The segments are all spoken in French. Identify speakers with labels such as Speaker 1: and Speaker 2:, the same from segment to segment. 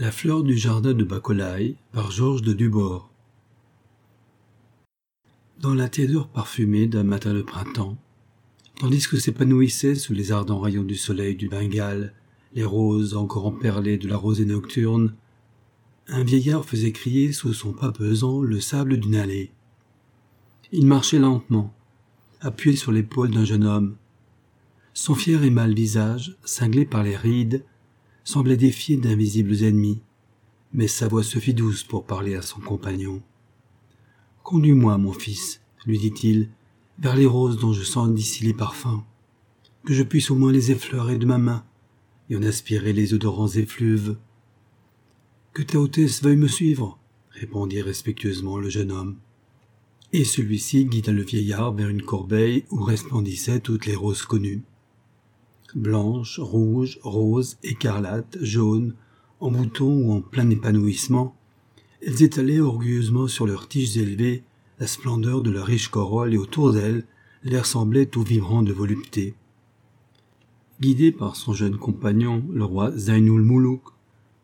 Speaker 1: La fleur du jardin de Bacolaï par Georges de Dubord. Dans la tiédeur parfumée d'un matin de printemps, tandis que s'épanouissaient sous les ardents rayons du soleil du Bengale les roses encore emperlées de la rosée nocturne, un vieillard faisait crier sous son pas pesant le sable d'une allée. Il marchait lentement, appuyé sur l'épaule d'un jeune homme. Son fier et mâle visage, cinglé par les rides, semblait défier d'invisibles ennemis, mais sa voix se fit douce pour parler à son compagnon. Conduis-moi, mon fils, lui dit-il, vers les roses dont je sens d'ici les parfums, que je puisse au moins les effleurer de ma main et en aspirer les odorants effluves. Que ta hôtesse veuille me suivre, répondit respectueusement le jeune homme. Et celui-ci guida le vieillard vers une corbeille où resplendissaient toutes les roses connues blanches, rouges, roses, écarlates, jaunes, en bouton ou en plein épanouissement, elles étalaient orgueilleusement sur leurs tiges élevées la splendeur de leur riche corolle et autour d'elles, l'air semblait tout vibrant de volupté. Guidé par son jeune compagnon, le roi Zainul Moulouk,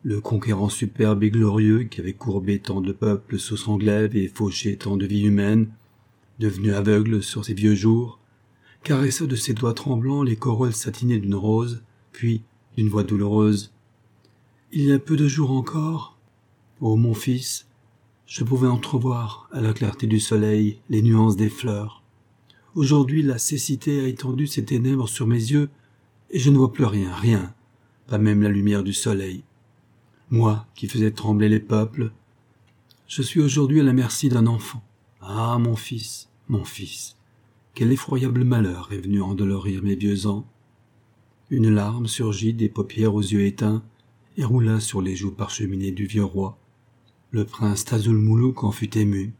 Speaker 1: le conquérant superbe et glorieux qui avait courbé tant de peuples sous son glaive et fauché tant de vies humaines, devenu aveugle sur ses vieux jours, caressa de ses doigts tremblants les corolles satinées d'une rose, puis, d'une voix douloureuse, Il y a peu de jours encore, ô mon fils, je pouvais entrevoir, à la clarté du soleil, les nuances des fleurs. Aujourd'hui la cécité a étendu ses ténèbres sur mes yeux, et je ne vois plus rien, rien, pas même la lumière du soleil. Moi, qui faisais trembler les peuples, je suis aujourd'hui à la merci d'un enfant. Ah, mon fils, mon fils, quel effroyable malheur est venu endolorir mes vieux ans. Une larme surgit des paupières aux yeux éteints et roula sur les joues parcheminées du vieux roi. Le prince Tazulmoulouk en fut ému.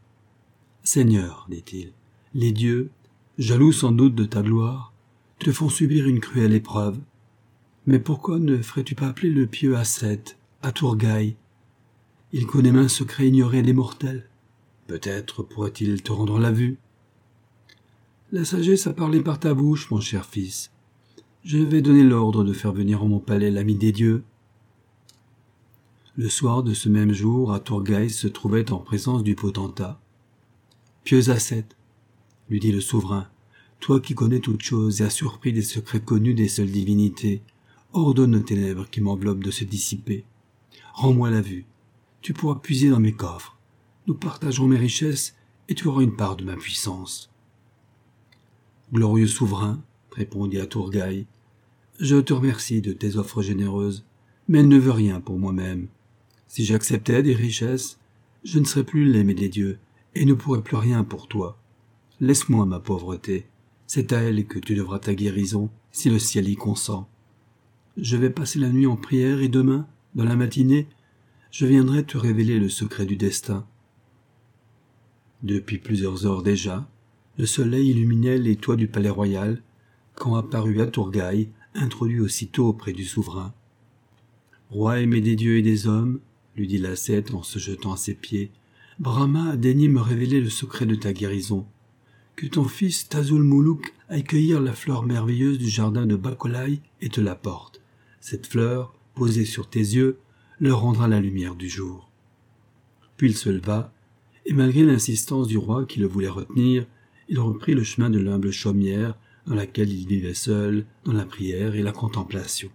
Speaker 1: Seigneur, dit-il, les dieux, jaloux sans doute de ta gloire, te font subir une cruelle épreuve. Mais pourquoi ne ferais-tu pas appeler le pieux Asset, à Tourgaï? Il connaît un secret ignoré des mortels. Peut-être pourrait-il te rendre la vue. La sagesse a parlé par ta bouche, mon cher fils. Je vais donner l'ordre de faire venir en mon palais l'ami des dieux. Le soir de ce même jour, à se trouvait en présence du potentat. Pieux Asset, lui dit le souverain, toi qui connais toutes choses et as surpris des secrets connus des seules divinités, ordonne aux ténèbres qui m'enveloppent de se dissiper. Rends-moi la vue. Tu pourras puiser dans mes coffres. Nous partagerons mes richesses et tu auras une part de ma puissance. Glorieux souverain, répondit à je te remercie de tes offres généreuses, mais elle ne veut rien pour moi-même. Si j'acceptais des richesses, je ne serais plus l'aimé des dieux, et ne pourrais plus rien pour toi. Laisse-moi ma pauvreté, c'est à elle que tu devras ta guérison, si le ciel y consent. Je vais passer la nuit en prière, et demain, dans la matinée, je viendrai te révéler le secret du destin. Depuis plusieurs heures déjà, le soleil illuminait les toits du palais royal, quand apparut Tourgaï, introduit aussitôt auprès du souverain. Roi aimé des dieux et des hommes, lui dit l'ascète en se jetant à ses pieds, Brahma a daigné me révéler le secret de ta guérison. Que ton fils Tazul Moulouk aille cueillir la fleur merveilleuse du jardin de Bakolaï et te l'apporte. Cette fleur, posée sur tes yeux, leur rendra la lumière du jour. Puis il se leva, et malgré l'insistance du roi qui le voulait retenir, il reprit le chemin de l'humble chaumière dans laquelle il vivait seul, dans la prière et la contemplation.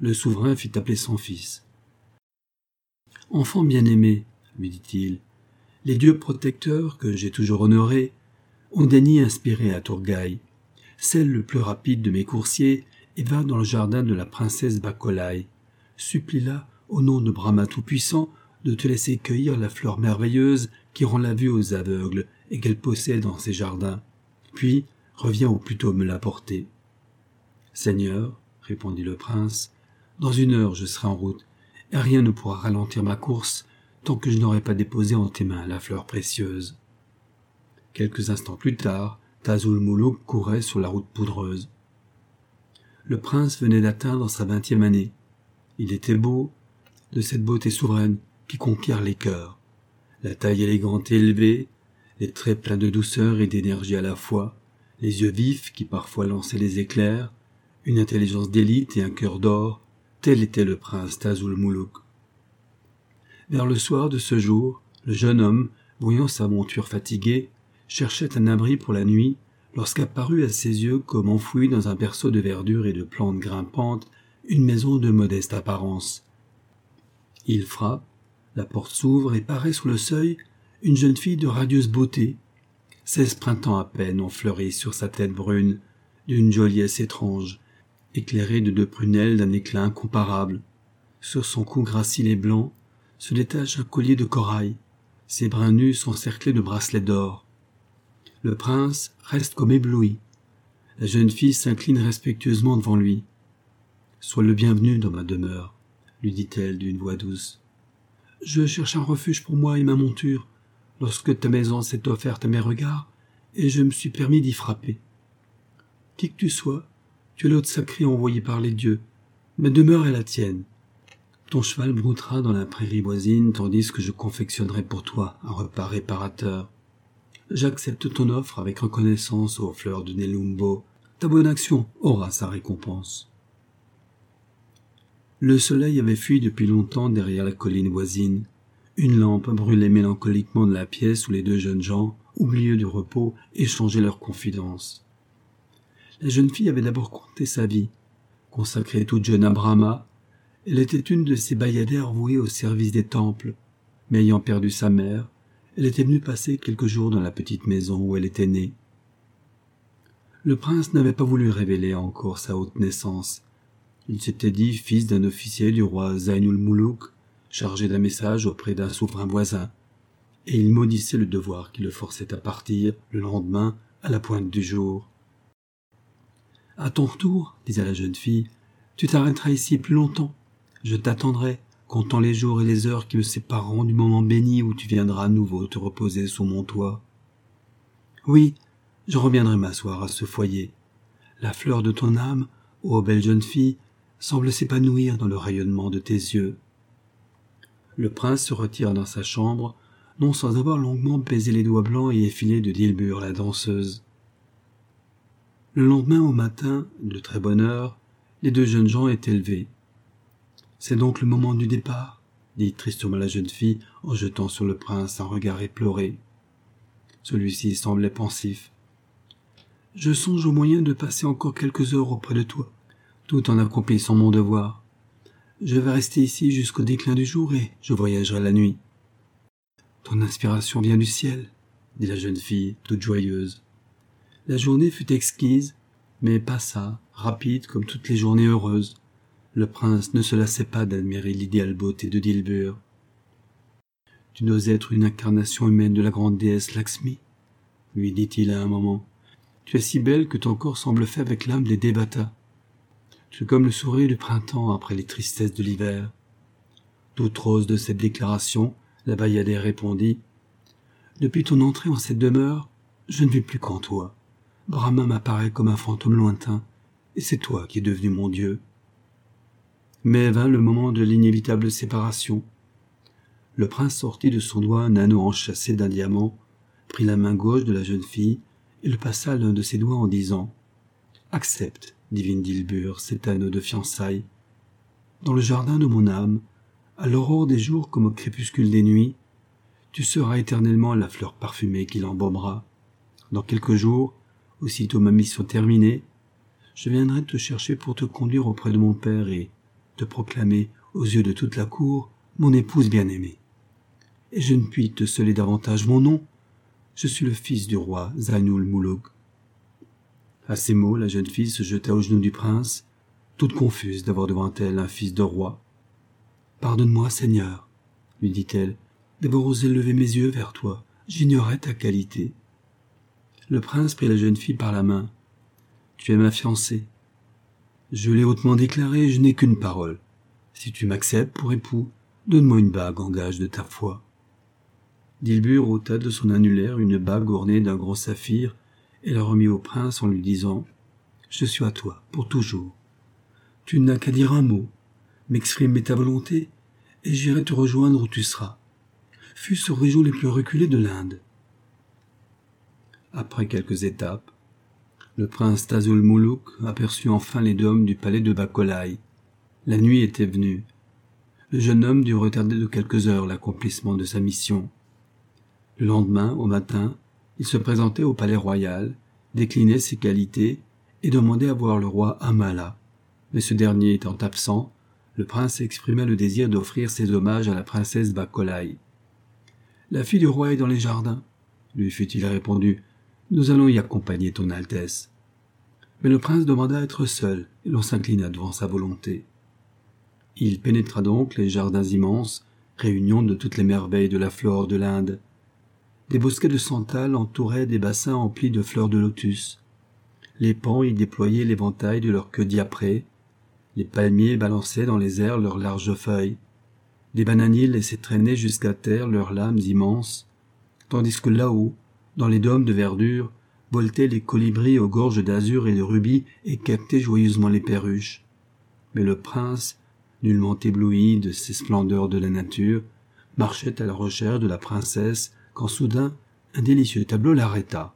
Speaker 1: Le souverain fit appeler son fils. Enfant bien-aimé, lui dit-il, les dieux protecteurs que j'ai toujours honorés ont daigné inspirer à Tourgaï, celle le plus rapide de mes coursiers, et va dans le jardin de la princesse Bakolaï. Supplie-la, au nom de Brahma Tout-Puissant, de te laisser cueillir la fleur merveilleuse qui rend la vue aux aveugles et qu'elle possède dans ses jardins. Puis reviens ou plutôt me l'apporter. Seigneur, répondit le prince, dans une heure je serai en route, et rien ne pourra ralentir ma course tant que je n'aurai pas déposé en tes mains la fleur précieuse. Quelques instants plus tard, Tazul Moulouk courait sur la route poudreuse. Le prince venait d'atteindre sa vingtième année. Il était beau, de cette beauté souveraine qui conquiert les cœurs. La taille élégante et élevée, les traits pleins de douceur et d'énergie à la fois, les yeux vifs qui parfois lançaient les éclairs, une intelligence d'élite et un cœur d'or, tel était le prince Tazul Moulouk. Vers le soir de ce jour, le jeune homme, voyant sa monture fatiguée, cherchait un abri pour la nuit lorsqu'apparut à ses yeux comme enfouie dans un berceau de verdure et de plantes grimpantes une maison de modeste apparence. Il frappe, la porte s'ouvre et paraît sous le seuil une jeune fille de radieuse beauté. Seize printemps à peine ont fleuri sur sa tête brune, d'une joliesse étrange, éclairée de deux prunelles d'un éclat incomparable. Sur son cou gracile et blanc se détache un collier de corail. Ses brins nus sont cerclés de bracelets d'or. Le prince reste comme ébloui. La jeune fille s'incline respectueusement devant lui. Sois le bienvenu dans ma demeure, lui dit-elle d'une voix douce. Je cherche un refuge pour moi et ma monture, lorsque ta maison s'est offerte à mes regards, et je me suis permis d'y frapper. Qui que tu sois, tu es l'hôte sacré envoyé par les dieux. Ma demeure est la tienne. Ton cheval broutera dans la prairie voisine, tandis que je confectionnerai pour toi un repas réparateur. J'accepte ton offre avec reconnaissance aux fleurs de Nelumbo. Ta bonne action aura sa récompense. Le soleil avait fui depuis longtemps derrière la colline voisine. Une lampe brûlait mélancoliquement de la pièce où les deux jeunes gens, oublieux du repos, échangeaient leurs confidences. La jeune fille avait d'abord compté sa vie. Consacrée toute jeune à Brahma, elle était une de ces bayadères vouées au service des temples. Mais ayant perdu sa mère, elle était venue passer quelques jours dans la petite maison où elle était née. Le prince n'avait pas voulu révéler encore sa haute naissance, il s'était dit fils d'un officier du roi Zainul Moulouk, chargé d'un message auprès d'un souverain voisin, et il maudissait le devoir qui le forçait à partir le lendemain à la pointe du jour. À ton retour, disait la jeune fille, tu t'arrêteras ici plus longtemps. Je t'attendrai, comptant les jours et les heures qui me sépareront du moment béni où tu viendras à nouveau te reposer sous mon toit. Oui, je reviendrai m'asseoir à ce foyer. La fleur de ton âme, ô belle jeune fille, semble s'épanouir dans le rayonnement de tes yeux. Le prince se retire dans sa chambre, non sans avoir longuement baisé les doigts blancs et effilés de Dilbur la danseuse. Le lendemain au matin, de très bonne heure, les deux jeunes gens étaient levés. C'est donc le moment du départ, dit tristement la jeune fille en jetant sur le prince un regard éploré. Celui-ci semblait pensif. Je songe au moyen de passer encore quelques heures auprès de toi tout en accomplissant mon devoir. Je vais rester ici jusqu'au déclin du jour et je voyagerai la nuit. Ton inspiration vient du ciel, dit la jeune fille, toute joyeuse. La journée fut exquise, mais passa, rapide comme toutes les journées heureuses. Le prince ne se lassait pas d'admirer l'idéale beauté de Dilbur. Tu dois être une incarnation humaine de la grande déesse Laxmi, lui dit-il à un moment. Tu es si belle que ton corps semble fait avec l'âme des Devata. C'est comme le sourire du printemps après les tristesses de l'hiver. Toute rose de cette déclaration, la Bayadère répondit Depuis ton entrée en cette demeure, je ne vis plus qu'en toi. Brahma m'apparaît comme un fantôme lointain, et c'est toi qui es devenu mon Dieu. Mais vint le moment de l'inévitable séparation. Le prince sortit de son doigt un anneau enchâssé d'un diamant, prit la main gauche de la jeune fille et le passa l'un de ses doigts en disant Accepte, divine Dilbur, cet anneau de fiançailles. Dans le jardin de mon âme, à l'aurore des jours comme au crépuscule des nuits, tu seras éternellement la fleur parfumée qui l'embaumera. Dans quelques jours, aussitôt ma mission terminée, je viendrai te chercher pour te conduire auprès de mon père et te proclamer aux yeux de toute la cour mon épouse bien-aimée. Et je ne puis te sceller davantage mon nom. Je suis le fils du roi Zainul Moulouk. À ces mots, la jeune fille se jeta aux genoux du prince, toute confuse d'avoir devant elle un fils de roi. Pardonne-moi, Seigneur, lui dit-elle, d'avoir osé lever mes yeux vers toi. J'ignorais ta qualité. Le prince prit la jeune fille par la main. Tu es ma fiancée. Je l'ai hautement déclaré, je n'ai qu'une parole. Si tu m'acceptes pour époux, donne-moi une bague en gage de ta foi. Dilbur ôta de son annulaire une bague ornée d'un gros saphir et la remit au prince en lui disant Je suis à toi pour toujours. Tu n'as qu'à dire un mot, m'exprimer ta volonté, et j'irai te rejoindre où tu seras, fût-ce aux régions les plus reculées de l'Inde. Après quelques étapes, le prince Tazul Moulouk aperçut enfin les dômes du palais de Bakolai. La nuit était venue. le jeune homme dut retarder de quelques heures l'accomplissement de sa mission. Le lendemain, au matin, il se présentait au palais royal, déclinait ses qualités et demandait à voir le roi Amala. Mais ce dernier étant absent, le prince exprimait le désir d'offrir ses hommages à la princesse Bacolai. La fille du roi est dans les jardins, lui fut-il répondu. Nous allons y accompagner ton Altesse. Mais le prince demanda à être seul, et l'on s'inclina devant sa volonté. Il pénétra donc les jardins immenses, réunion de toutes les merveilles de la flore de l'Inde. Des bosquets de santal entouraient des bassins emplis de fleurs de lotus. Les pans y déployaient l'éventail de leurs queues diaprées. Les palmiers balançaient dans les airs leurs larges feuilles. Des bananiers laissaient traîner jusqu'à terre leurs lames immenses, tandis que là-haut, dans les dômes de verdure, voltaient les colibris aux gorges d'azur et de rubis et captaient joyeusement les perruches. Mais le prince nullement ébloui de ces splendeurs de la nature, marchait à la recherche de la princesse quand soudain un délicieux tableau l'arrêta.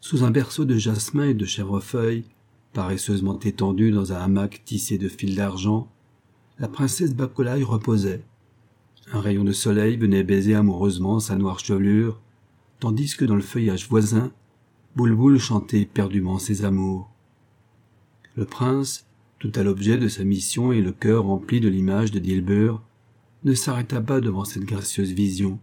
Speaker 1: Sous un berceau de jasmin et de chèvrefeuille, paresseusement étendue dans un hamac tissé de fils d'argent, la princesse Bacolai reposait. Un rayon de soleil venait baiser amoureusement sa noire chevelure, tandis que dans le feuillage voisin, Boulboul chantait éperdument ses amours. Le prince, tout à l'objet de sa mission et le cœur rempli de l'image de Dilbur, ne s'arrêta pas devant cette gracieuse vision.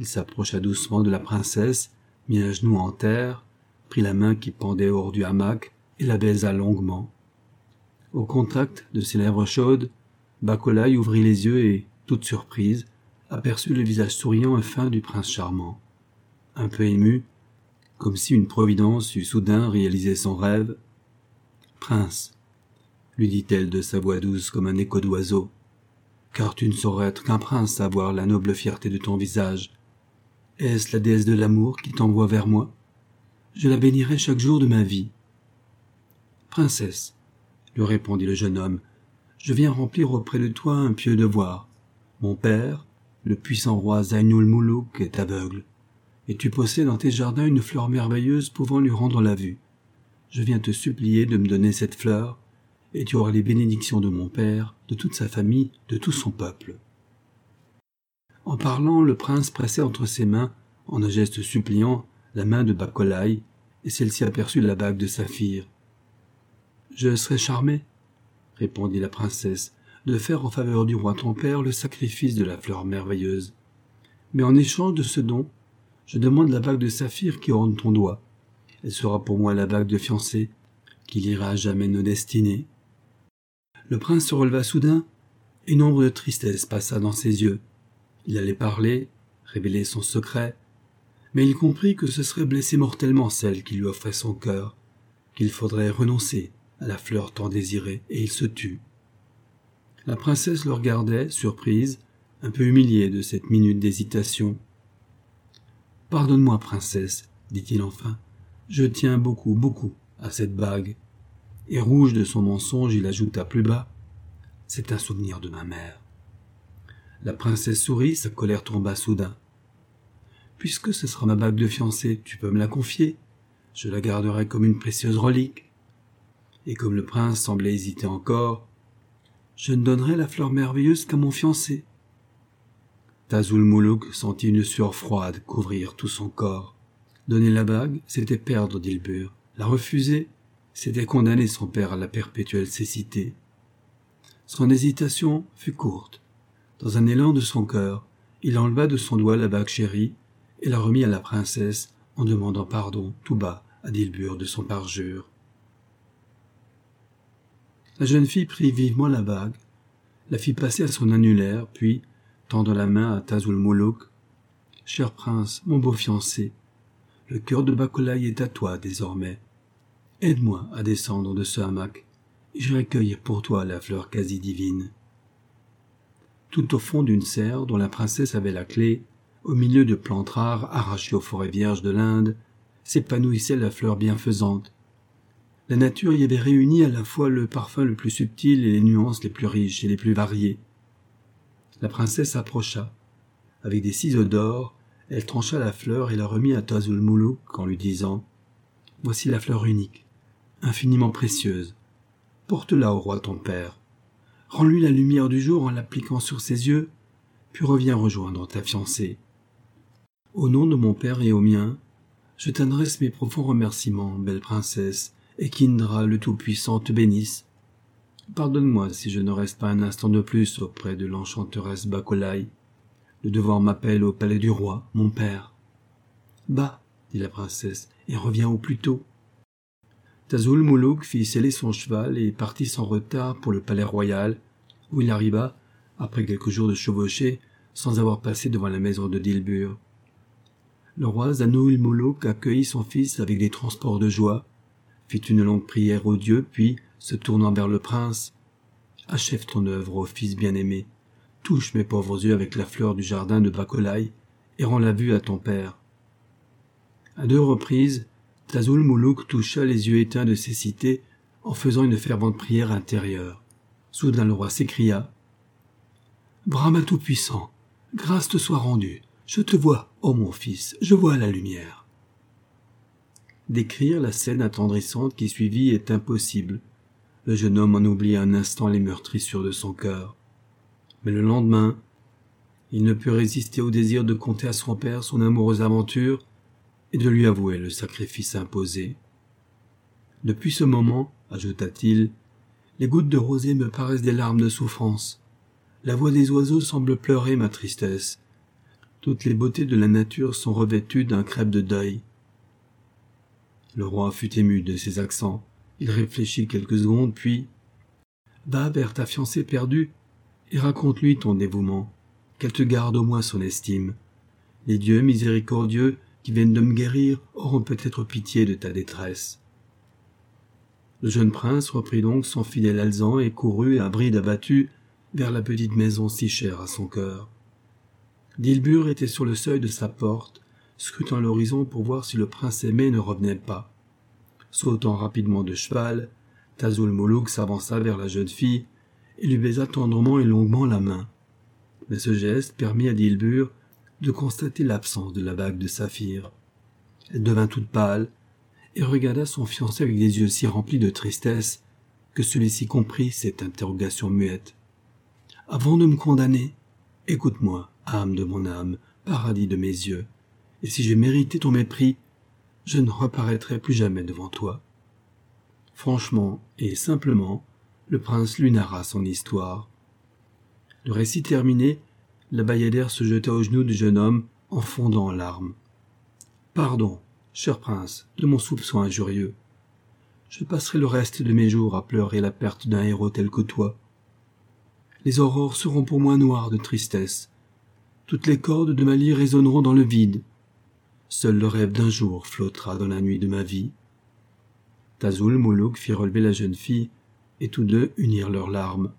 Speaker 1: Il s'approcha doucement de la princesse, mit un genou en terre, prit la main qui pendait hors du hamac et la baisa longuement. Au contact de ses lèvres chaudes, Bacolai ouvrit les yeux et, toute surprise, aperçut le visage souriant et fin du prince charmant. Un peu ému, comme si une providence eût soudain réalisé son rêve. Prince, lui dit-elle de sa voix douce comme un écho d'oiseau, car tu ne saurais être qu'un prince à voir la noble fierté de ton visage. Est-ce la déesse de l'amour qui t'envoie vers moi? Je la bénirai chaque jour de ma vie. Princesse, lui répondit le jeune homme, je viens remplir auprès de toi un pieux devoir. Mon père, le puissant roi Zainul Moulouk, est aveugle, et tu possèdes dans tes jardins une fleur merveilleuse pouvant lui rendre la vue. Je viens te supplier de me donner cette fleur et tu auras les bénédictions de mon père, de toute sa famille, de tout son peuple. En parlant, le prince pressait entre ses mains, en un geste suppliant, la main de Bacolai, et celle-ci aperçut la bague de saphir. Je serais charmé, répondit la princesse, de faire en faveur du roi ton père le sacrifice de la fleur merveilleuse. Mais en échange de ce don, je demande la bague de saphir qui orne ton doigt. Elle sera pour moi la bague de fiancée, qui lira jamais nos destinées. Le prince se releva soudain, une ombre de tristesse passa dans ses yeux. Il allait parler, révéler son secret, mais il comprit que ce serait blesser mortellement celle qui lui offrait son cœur, qu'il faudrait renoncer à la fleur tant désirée, et il se tut. La princesse le regardait, surprise, un peu humiliée de cette minute d'hésitation. Pardonne-moi, princesse, dit-il enfin. Je tiens beaucoup, beaucoup à cette bague et rouge de son mensonge, il ajouta plus bas C'est un souvenir de ma mère. La princesse sourit, sa colère tomba soudain. Puisque ce sera ma bague de fiancée, tu peux me la confier. Je la garderai comme une précieuse relique. Et comme le prince semblait hésiter encore, je ne donnerai la fleur merveilleuse qu'à mon fiancé. Tazul Moulouk sentit une sueur froide couvrir tout son corps. Donner la bague, c'était perdre Dilbur. La refuser, c'était condamner son père à la perpétuelle cécité. Son hésitation fut courte. Dans un élan de son cœur, il enleva de son doigt la bague chérie et la remit à la princesse en demandant pardon tout bas à Dilbur de son parjure. La jeune fille prit vivement la bague, la fit passer à son annulaire, puis, tendant la main à Tazul Cher prince, mon beau fiancé, le cœur de Bacolai est à toi désormais. Aide-moi à descendre de ce hamac, et je recueille pour toi la fleur quasi divine. Tout au fond d'une serre dont la princesse avait la clé, au milieu de plantes rares arrachées aux forêts vierges de l'Inde, s'épanouissait la fleur bienfaisante. La nature y avait réuni à la fois le parfum le plus subtil et les nuances les plus riches et les plus variées. La princesse approcha. Avec des ciseaux d'or, elle trancha la fleur et la remit à Tazul Moulouk en lui disant Voici la fleur unique infiniment précieuse. Porte-la au roi ton père. Rends-lui la lumière du jour en l'appliquant sur ses yeux, puis reviens rejoindre ta fiancée. Au nom de mon père et au mien, je t'adresse mes profonds remerciements, belle princesse, et qu'Indra le Tout-Puissant te bénisse. Pardonne-moi si je ne reste pas un instant de plus auprès de l'enchanteresse Bakolai. Le devoir m'appelle au palais du roi, mon père. Bah, dit la princesse, et reviens au plus tôt. Moulouk fit sceller son cheval et partit sans retard pour le palais royal, où il arriva, après quelques jours de chevauchée, sans avoir passé devant la maison de Dilbur. Le roi Zanoul Moulouk accueillit son fils avec des transports de joie, fit une longue prière au dieu, puis, se tournant vers le prince, Achève ton œuvre, ô fils bien-aimé, touche mes pauvres yeux avec la fleur du jardin de Bacolai, et rends la vue à ton père. À deux reprises, Tazul Moulouk toucha les yeux éteints de ses cités en faisant une fervente prière intérieure. Soudain le roi s'écria Brahma Tout-Puissant, grâce te soit rendue. Je te vois, ô mon fils, je vois la lumière. Décrire la scène attendrissante qui suivit est impossible. Le jeune homme en oublie un instant les meurtrissures de son cœur. Mais le lendemain, il ne put résister au désir de conter à son père son amoureuse aventure et de lui avouer le sacrifice imposé. Depuis ce moment, ajouta-t-il, les gouttes de rosée me paraissent des larmes de souffrance. La voix des oiseaux semble pleurer ma tristesse. Toutes les beautés de la nature sont revêtues d'un crêpe de deuil. Le roi fut ému de ces accents. Il réfléchit quelques secondes, puis Va vers ta fiancée perdue et raconte-lui ton dévouement, qu'elle te garde au moins son estime. Les dieux miséricordieux qui viennent de me guérir auront peut-être pitié de ta détresse. Le jeune prince reprit donc son fidèle alezan et courut à bride abattue vers la petite maison si chère à son cœur. Dilbur était sur le seuil de sa porte, scrutant l'horizon pour voir si le prince aimé ne revenait pas. Sautant rapidement de cheval, Tazul Moulouk s'avança vers la jeune fille et lui baisa tendrement et longuement la main. Mais ce geste permit à Dilbur de constater l'absence de la bague de saphir. Elle devint toute pâle et regarda son fiancé avec des yeux si remplis de tristesse que celui-ci comprit cette interrogation muette. Avant de me condamner, écoute-moi, âme de mon âme, paradis de mes yeux, et si j'ai mérité ton mépris, je ne reparaîtrai plus jamais devant toi. Franchement et simplement, le prince lui narra son histoire. Le récit terminé, la bayadère se jeta aux genoux du jeune homme en fondant en larmes. Pardon, cher prince, de mon soupçon injurieux. Je passerai le reste de mes jours à pleurer la perte d'un héros tel que toi. Les aurores seront pour moi noires de tristesse, toutes les cordes de ma lyre résonneront dans le vide. Seul le rêve d'un jour flottera dans la nuit de ma vie. Tazul Moulouk fit relever la jeune fille, et tous deux unirent leurs larmes.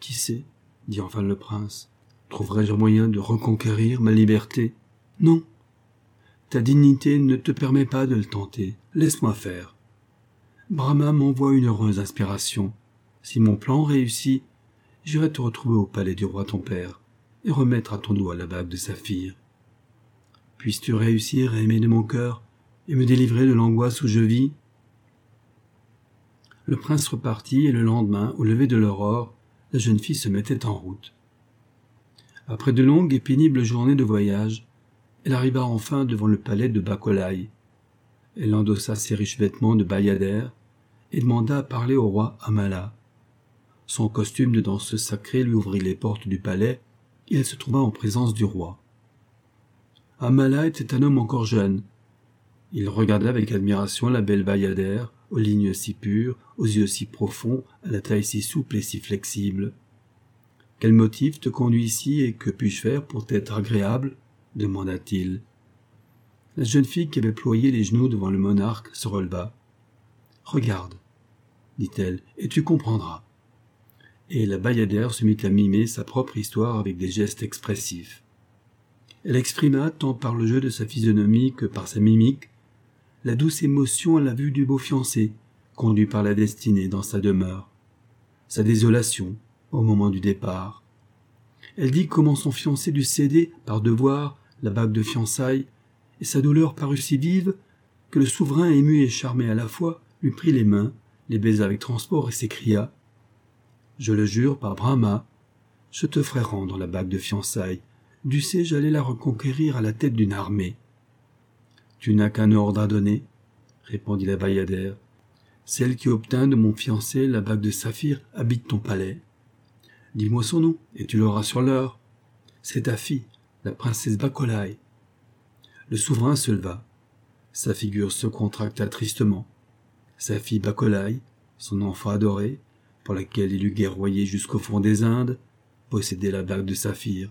Speaker 1: Qui sait, dit enfin le prince, trouverai-je un moyen de reconquérir ma liberté? Non. Ta dignité ne te permet pas de le tenter. Laisse-moi faire. Brahma m'envoie une heureuse inspiration. Si mon plan réussit, j'irai te retrouver au palais du roi ton père et remettre à ton doigt la bague de saphir. Puisses-tu réussir à aimer de mon cœur et me délivrer de l'angoisse où je vis? Le prince repartit et le lendemain, au lever de l'aurore, la jeune fille se mettait en route. Après de longues et pénibles journées de voyage, elle arriva enfin devant le palais de Bacolai. Elle endossa ses riches vêtements de bayadère et demanda à parler au roi Amala. Son costume de danseuse sacrée lui ouvrit les portes du palais et elle se trouva en présence du roi. Amala était un homme encore jeune. Il regarda avec admiration la belle bayadère, aux lignes si pures, aux yeux si profonds, à la taille si souple et si flexible. Quel motif te conduit ici et que puis-je faire pour t'être agréable? demanda-t-il. La jeune fille qui avait ployé les genoux devant le monarque se releva. Regarde, dit-elle, et tu comprendras et la bayadère se mit à mimer sa propre histoire avec des gestes expressifs. Elle exprima, tant par le jeu de sa physionomie que par sa mimique, la douce émotion à la vue du beau fiancé, conduit par la destinée dans sa demeure, sa désolation au moment du départ. Elle dit comment son fiancé dut céder, par devoir, la bague de fiançailles, et sa douleur parut si vive que le souverain ému et charmé à la fois lui prit les mains, les baisa avec transport et s'écria Je le jure par Brahma, je te ferai rendre la bague de fiançailles. Du sais, j'allais la reconquérir à la tête d'une armée. Tu n'as qu'un ordre à donner, répondit la bayadère. Celle qui obtint de mon fiancé la bague de saphir habite ton palais. Dis-moi son nom, et tu l'auras sur l'heure. C'est ta fille, la princesse Bacolai. Le souverain se leva. Sa figure se contracta tristement. Sa fille Bacolai, son enfant adoré, pour laquelle il eût guerroyé jusqu'au fond des Indes, possédait la bague de saphir.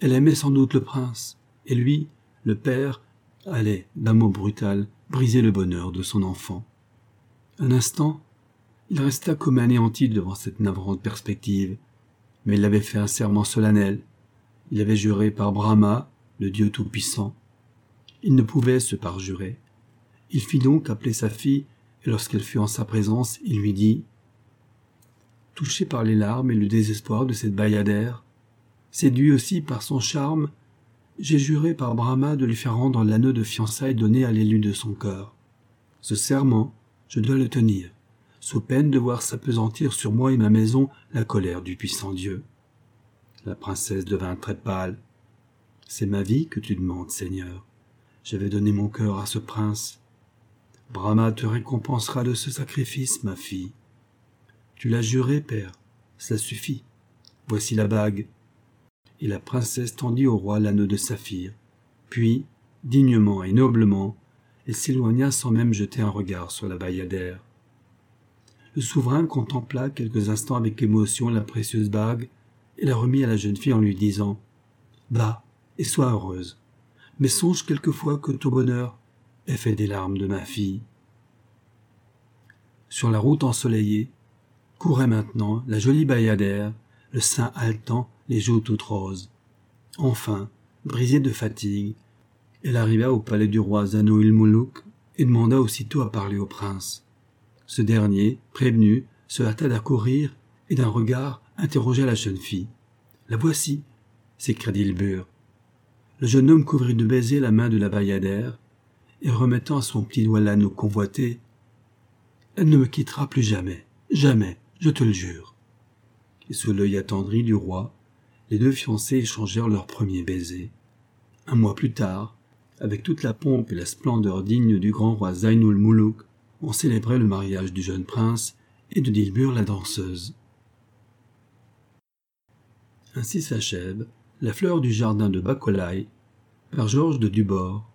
Speaker 1: Elle aimait sans doute le prince, et lui, le père, allait, d'un mot brutal, briser le bonheur de son enfant. Un instant, il resta comme anéanti devant cette navrante perspective, mais il avait fait un serment solennel. Il avait juré par Brahma, le Dieu Tout-Puissant. Il ne pouvait se parjurer. Il fit donc appeler sa fille, et lorsqu'elle fut en sa présence, il lui dit Touché par les larmes et le désespoir de cette bayadère, séduit aussi par son charme, j'ai juré par Brahma de lui faire rendre l'anneau de fiançailles donné à l'élu de son cœur. Ce serment, je dois le tenir, sous peine de voir s'apesantir sur moi et ma maison la colère du puissant Dieu. La princesse devint très pâle. C'est ma vie que tu demandes, Seigneur. J'avais donné mon cœur à ce prince. Brahma te récompensera de ce sacrifice, ma fille. Tu l'as juré, père. Cela suffit. Voici la bague. Et la princesse tendit au roi l'anneau de saphir. Puis, dignement et noblement, elle s'éloigna sans même jeter un regard sur la bayadère. Le souverain contempla quelques instants avec émotion la précieuse bague et la remit à la jeune fille en lui disant Va et sois heureuse. Mais songe quelquefois que ton bonheur est fait des larmes de ma fille. Sur la route ensoleillée, courait maintenant la jolie bayadère, le sein haletant, les joues toutes roses. Enfin, brisée de fatigue, elle arriva au palais du roi Zano Moulouk et demanda aussitôt à parler au prince. Ce dernier, prévenu, se hâta d'accourir et d'un regard interrogea la jeune fille. La voici, s'écria Dilbur. Le jeune homme couvrit de baisers la main de la bayadère et remettant son petit doigt l'anneau convoité, Elle ne me quittera plus jamais, jamais, je te le jure. Et sous l'œil attendri du roi, les deux fiancés échangèrent leur premier baiser. Un mois plus tard, avec toute la pompe et la splendeur digne du grand roi Zainul Moulouk, on célébrait le mariage du jeune prince et de Dilbur la danseuse. Ainsi s'achève La fleur du jardin de Bacolai par Georges de Dubord